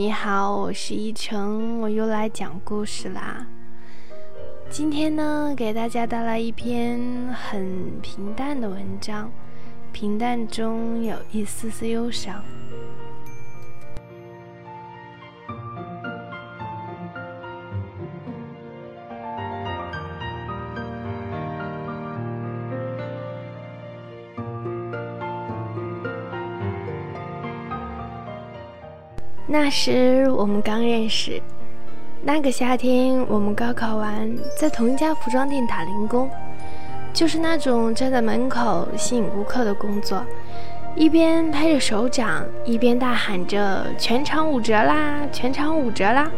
你好，我是依晨，我又来讲故事啦。今天呢，给大家带来一篇很平淡的文章，平淡中有一丝丝忧伤。那时我们刚认识，那个夏天我们高考完，在同一家服装店打零工，就是那种站在门口吸引顾客的工作，一边拍着手掌，一边大喊着“全场五折啦，全场五折啦”。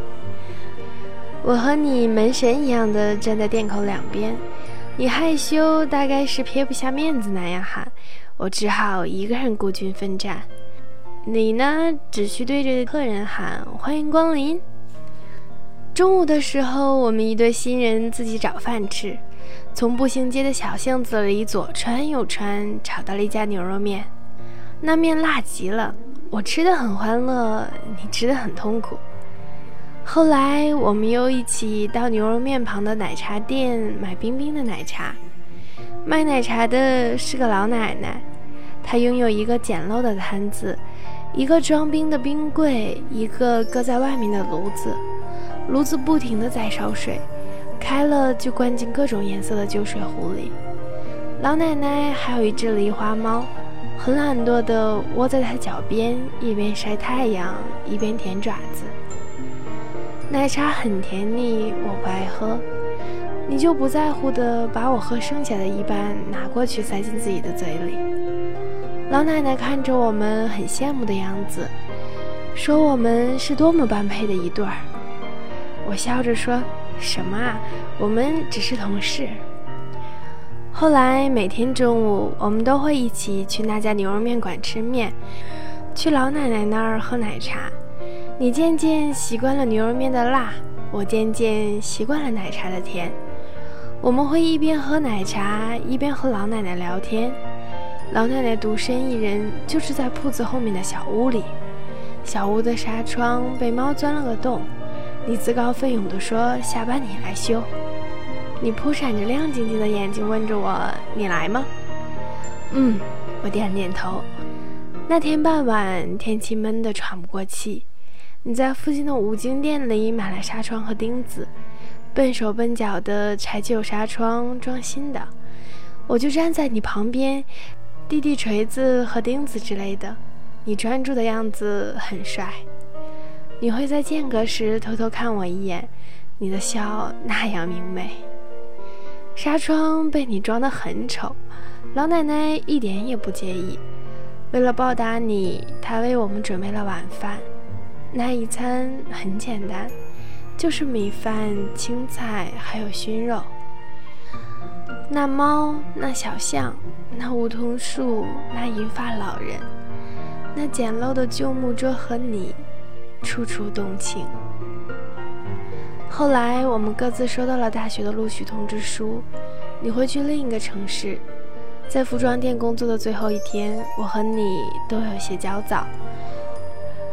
我和你门神一样的站在店口两边，你害羞，大概是撇不下面子那样喊，我只好一个人孤军奋战。你呢，只需对着客人喊“欢迎光临”。中午的时候，我们一对新人自己找饭吃，从步行街的小巷子里左穿右穿，找到了一家牛肉面。那面辣极了，我吃的很欢乐，你吃的很痛苦。后来，我们又一起到牛肉面旁的奶茶店买冰冰的奶茶。卖奶茶的是个老奶奶，她拥有一个简陋的摊子。一个装冰的冰柜，一个搁在外面的炉子，炉子不停的在烧水，开了就灌进各种颜色的旧水壶里。老奶奶还有一只狸花猫，很懒惰的窝在她脚边，一边晒太阳，一边舔爪子。奶茶很甜腻，我不爱喝，你就不在乎的把我喝剩下的一半拿过去塞进自己的嘴里。老奶奶看着我们很羡慕的样子，说：“我们是多么般配的一对儿。”我笑着说：“什么啊，我们只是同事。”后来每天中午，我们都会一起去那家牛肉面馆吃面，去老奶奶那儿喝奶茶。你渐渐习惯了牛肉面的辣，我渐渐习惯了奶茶的甜。我们会一边喝奶茶，一边和老奶奶聊天。老奶奶独身一人，就是在铺子后面的小屋里。小屋的纱窗被猫钻了个洞。你自告奋勇地说：“下班你来修。”你扑闪着亮晶晶的眼睛问着我：“你来吗？”嗯，我点点头。那天傍晚，天气闷得喘不过气。你在附近的五金店里买了纱窗和钉子，笨手笨脚地拆旧纱窗装新的。我就站在你旁边。弟弟锤子和钉子之类的，你专注的样子很帅。你会在间隔时偷偷看我一眼，你的笑那样明媚。纱窗被你装得很丑，老奶奶一点也不介意。为了报答你，她为我们准备了晚饭。那一餐很简单，就是米饭、青菜还有熏肉。那猫，那小象。那梧桐树，那银发老人，那简陋的旧木桌和你，处处动情。后来我们各自收到了大学的录取通知书，你会去另一个城市。在服装店工作的最后一天，我和你都有些焦躁。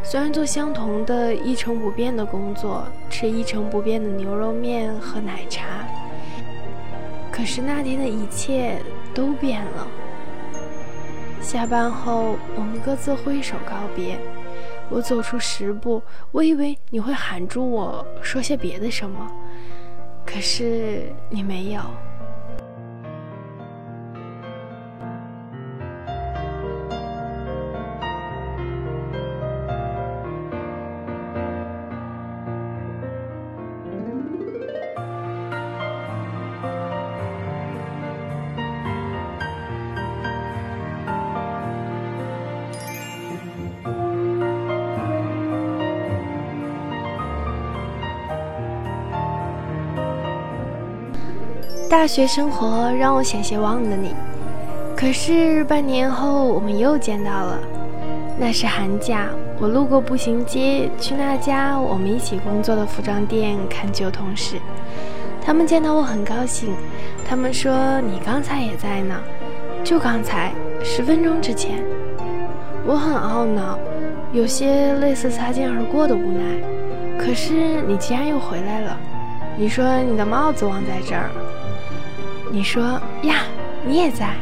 虽然做相同的一成不变的工作，吃一成不变的牛肉面和奶茶，可是那天的一切。都变了。下班后，我们各自挥手告别。我走出十步，我以为你会喊住我说些别的什么，可是你没有。大学生活让我险些忘了你，可是半年后我们又见到了。那是寒假，我路过步行街，去那家我们一起工作的服装店看旧同事。他们见到我很高兴，他们说你刚才也在呢，就刚才十分钟之前。我很懊恼，有些类似擦肩而过的无奈。可是你竟然又回来了。你说你的帽子忘在这儿了。你说呀，你也在。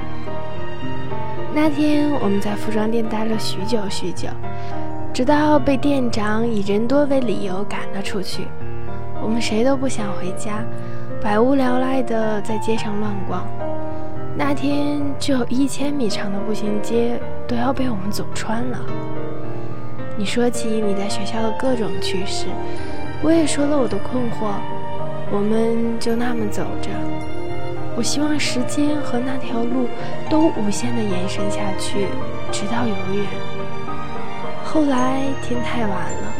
那天我们在服装店待了许久许久，直到被店长以人多为理由赶了出去。我们谁都不想回家，百无聊赖地在街上乱逛。那天只有一千米长的步行街都要被我们走穿了。你说起你在学校的各种趣事，我也说了我的困惑。我们就那么走着。我希望时间和那条路都无限地延伸下去，直到永远。后来天太晚了，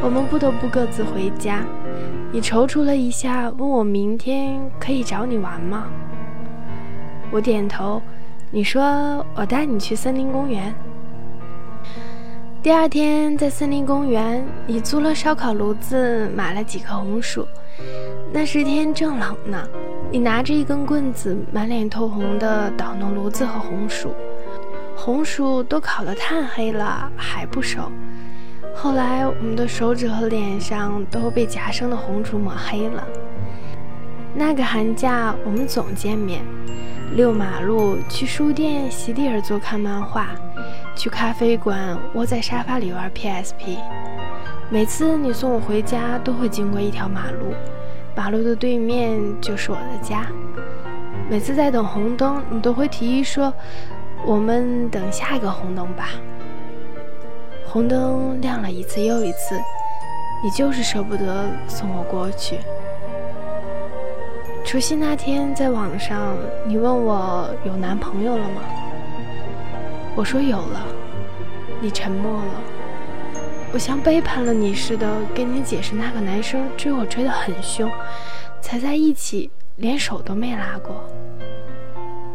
我们不得不各自回家。你踌躇了一下，问我明天可以找你玩吗？我点头，你说我带你去森林公园。第二天在森林公园，你租了烧烤炉子，买了几颗红薯。那时天正冷呢，你拿着一根棍子，满脸通红的捣弄炉子和红薯，红薯都烤得炭黑了还不熟。后来我们的手指和脸上都被夹生的红薯抹黑了。那个寒假我们总见面。遛马路，去书店席地而坐看漫画，去咖啡馆窝在沙发里玩 PSP。每次你送我回家，都会经过一条马路，马路的对面就是我的家。每次在等红灯，你都会提议说：“我们等下一个红灯吧。”红灯亮了一次又一次，你就是舍不得送我过去。除夕那天，在网上，你问我有男朋友了吗？我说有了。你沉默了。我像背叛了你似的，跟你解释那个男生追我追得很凶，才在一起，连手都没拉过。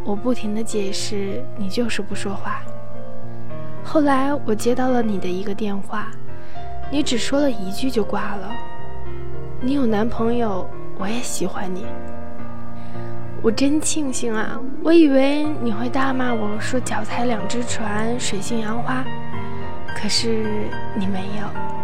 我不停的解释，你就是不说话。后来我接到了你的一个电话，你只说了一句就挂了。你有男朋友，我也喜欢你。我真庆幸啊！我以为你会大骂我说“脚踩两只船，水性杨花”，可是你没有。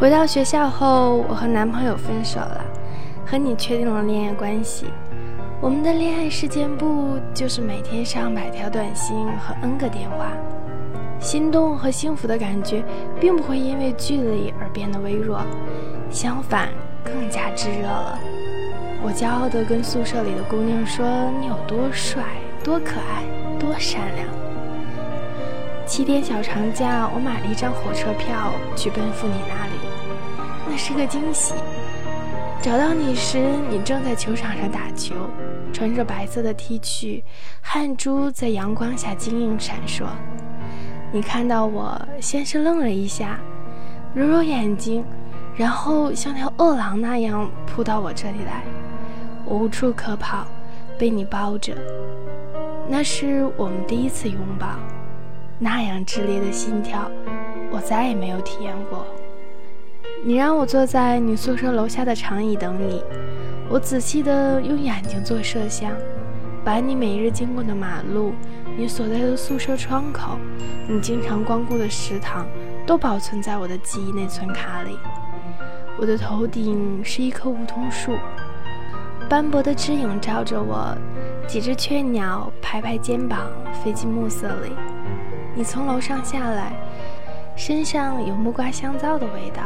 回到学校后，我和男朋友分手了，和你确定了恋爱关系。我们的恋爱事件簿就是每天上百条短信和 N 个电话，心动和幸福的感觉并不会因为距离而变得微弱，相反更加炙热了。我骄傲地跟宿舍里的姑娘说：“你有多帅，多可爱，多善良。”七天小长假，我买了一张火车票去奔赴你那里。是个惊喜。找到你时，你正在球场上打球，穿着白色的 T 恤，汗珠在阳光下晶莹闪烁。你看到我，先是愣了一下，揉揉眼睛，然后像条饿狼那样扑到我这里来。我无处可跑，被你抱着。那是我们第一次拥抱，那样炽烈的心跳，我再也没有体验过。你让我坐在你宿舍楼下的长椅等你，我仔细地用眼睛做摄像，把你每日经过的马路、你所在的宿舍窗口、你经常光顾的食堂，都保存在我的记忆内存卡里。我的头顶是一棵梧桐树，斑驳的枝影照着我，几只雀鸟拍拍肩膀飞进暮色里。你从楼上下来，身上有木瓜香皂的味道。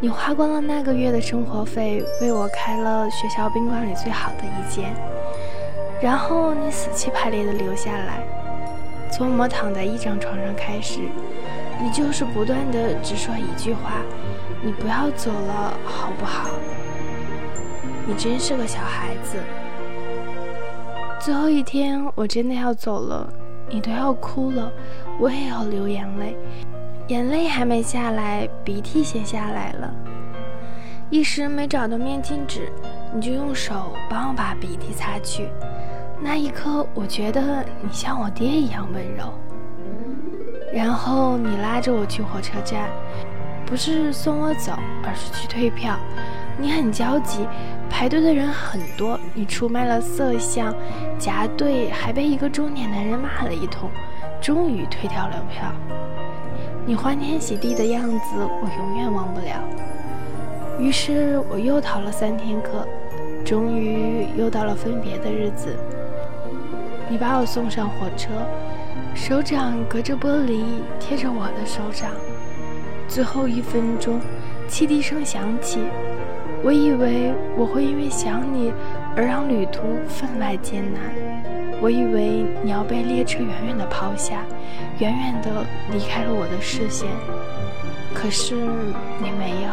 你花光了那个月的生活费，为我开了学校宾馆里最好的一间，然后你死气排烈的留下来，从我们躺在一张床上开始，你就是不断的只说一句话：“你不要走了，好不好？”你真是个小孩子。最后一天，我真的要走了，你都要哭了，我也要流眼泪，眼泪还没下来，鼻涕先下来了。一时没找到面巾纸，你就用手帮我把鼻涕擦去。那一刻，我觉得你像我爹一样温柔。然后你拉着我去火车站，不是送我走，而是去退票。你很焦急，排队的人很多，你出卖了色相，夹队还被一个中年男人骂了一通，终于退掉了票。你欢天喜地的样子，我永远忘不了。于是我又逃了三天课，终于又到了分别的日子。你把我送上火车，手掌隔着玻璃贴着我的手掌。最后一分钟，汽笛声响起。我以为我会因为想你而让旅途分外艰难，我以为你要被列车远远的抛下，远远的离开了我的视线，可是你没有。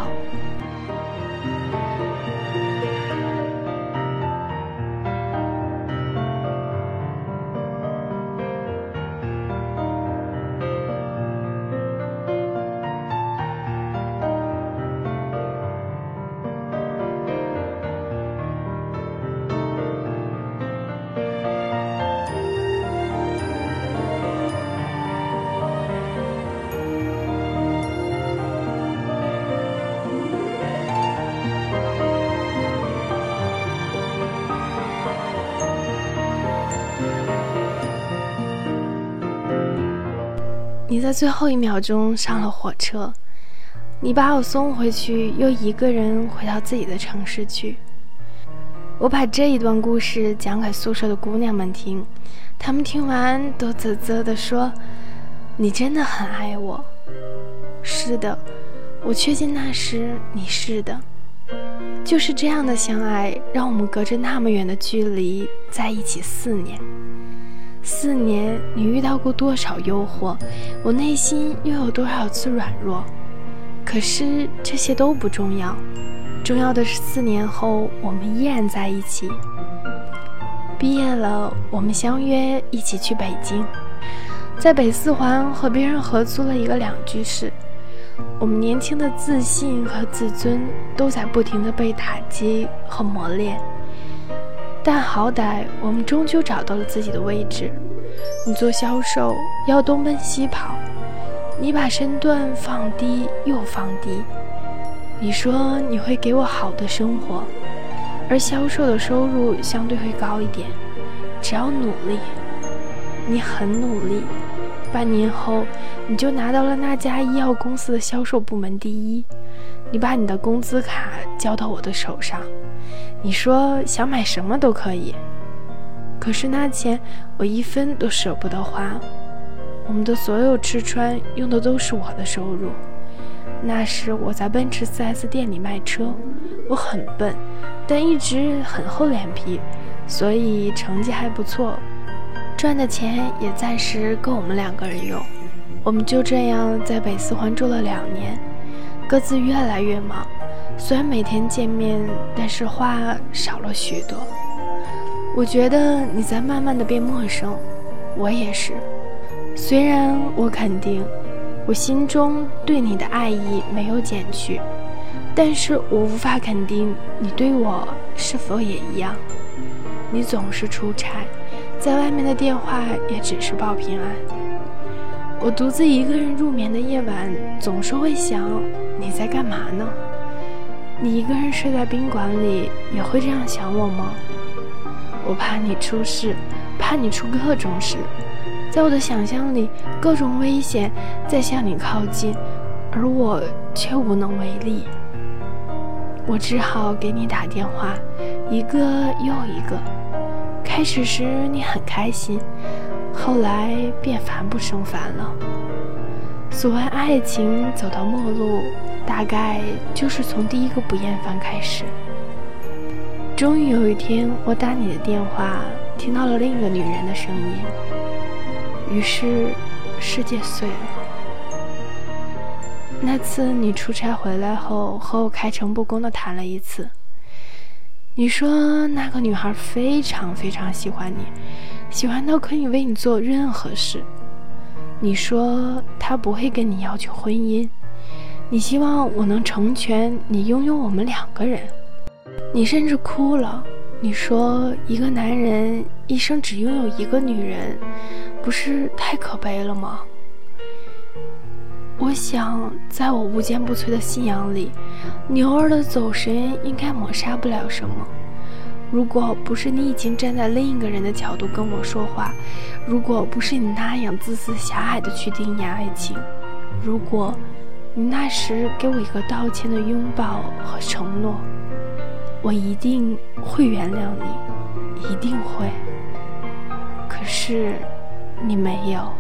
你在最后一秒钟上了火车，你把我送回去，又一个人回到自己的城市去。我把这一段故事讲给宿舍的姑娘们听，她们听完都啧啧地说：“你真的很爱我。”是的，我确信那时你是的。就是这样的相爱，让我们隔着那么远的距离在一起四年。四年，你遇到过多少诱惑？我内心又有多少次软弱？可是这些都不重要，重要的是四年后我们依然在一起。毕业了，我们相约一起去北京，在北四环和别人合租了一个两居室。我们年轻的自信和自尊都在不停的被打击和磨练。但好歹我们终究找到了自己的位置。你做销售要东奔西跑，你把身段放低又放低。你说你会给我好的生活，而销售的收入相对会高一点。只要努力，你很努力。半年后，你就拿到了那家医药公司的销售部门第一。你把你的工资卡交到我的手上。你说想买什么都可以，可是那钱我一分都舍不得花。我们的所有吃穿用的都是我的收入。那时我在奔驰 4S 店里卖车，我很笨，但一直很厚脸皮，所以成绩还不错，赚的钱也暂时够我们两个人用。我们就这样在北四环住了两年，各自越来越忙。虽然每天见面，但是话少了许多。我觉得你在慢慢的变陌生，我也是。虽然我肯定，我心中对你的爱意没有减去，但是我无法肯定你对我是否也一样。你总是出差，在外面的电话也只是报平安。我独自一个人入眠的夜晚，总是会想你在干嘛呢？你一个人睡在宾馆里，也会这样想我吗？我怕你出事，怕你出各种事，在我的想象里，各种危险在向你靠近，而我却无能为力。我只好给你打电话，一个又一个。开始时你很开心，后来便烦不胜烦了。所谓爱情走到末路。大概就是从第一个不厌烦开始。终于有一天，我打你的电话，听到了另一个女人的声音。于是世界碎了。那次你出差回来后，和我开诚布公的谈了一次。你说那个女孩非常非常喜欢你，喜欢到可以为你做任何事。你说他不会跟你要求婚姻，你希望我能成全你，拥有我们两个人。你甚至哭了。你说一个男人一生只拥有一个女人，不是太可悲了吗？我想，在我无坚不摧的信仰里，你偶尔的走神应该抹杀不了什么。如果不是你已经站在另一个人的角度跟我说话，如果不是你那样自私狭隘的去定义爱情，如果你那时给我一个道歉的拥抱和承诺，我一定会原谅你，一定会。可是，你没有。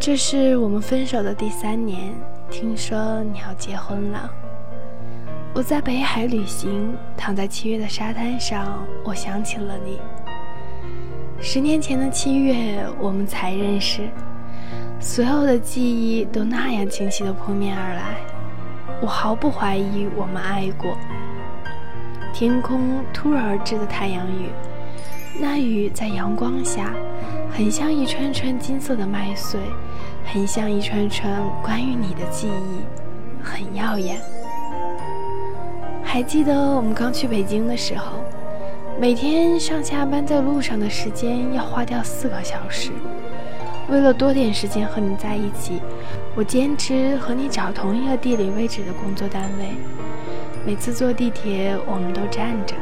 这是我们分手的第三年，听说你要结婚了。我在北海旅行，躺在七月的沙滩上，我想起了你。十年前的七月，我们才认识，所有的记忆都那样清晰的扑面而来，我毫不怀疑我们爱过。天空突然而至的太阳雨，那雨在阳光下。很像一串串金色的麦穗，很像一串串关于你的记忆，很耀眼。还记得我们刚去北京的时候，每天上下班在路上的时间要花掉四个小时。为了多点时间和你在一起，我坚持和你找同一个地理位置的工作单位。每次坐地铁，我们都站着。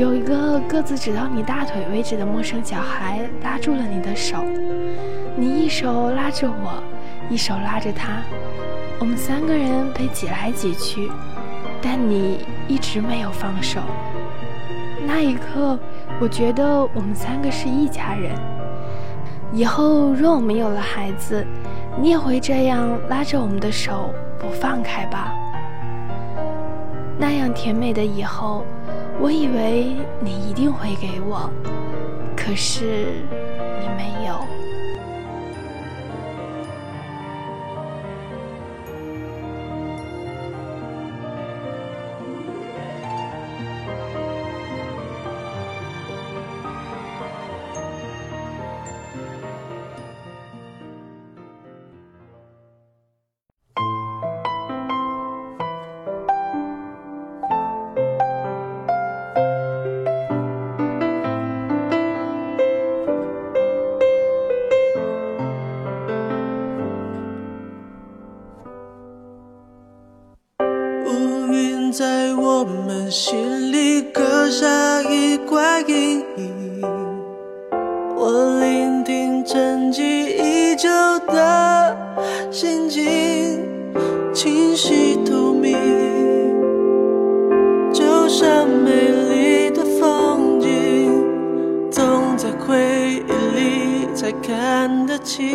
有一个个子只到你大腿位置的陌生小孩拉住了你的手，你一手拉着我，一手拉着他，我们三个人被挤来挤去，但你一直没有放手。那一刻，我觉得我们三个是一家人。以后若我们有了孩子，你也会这样拉着我们的手不放开吧？那样甜美的以后。我以为你一定会给我，可是你没有。在我们心里刻下一块阴影，我聆听沉寂已久的心情，清晰透明，就像美丽的风景，总在回忆里才看得清，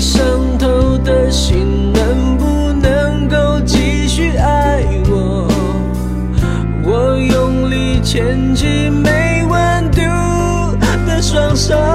被伤透的心能不能够继续爱我？我用力牵起没温度的双手。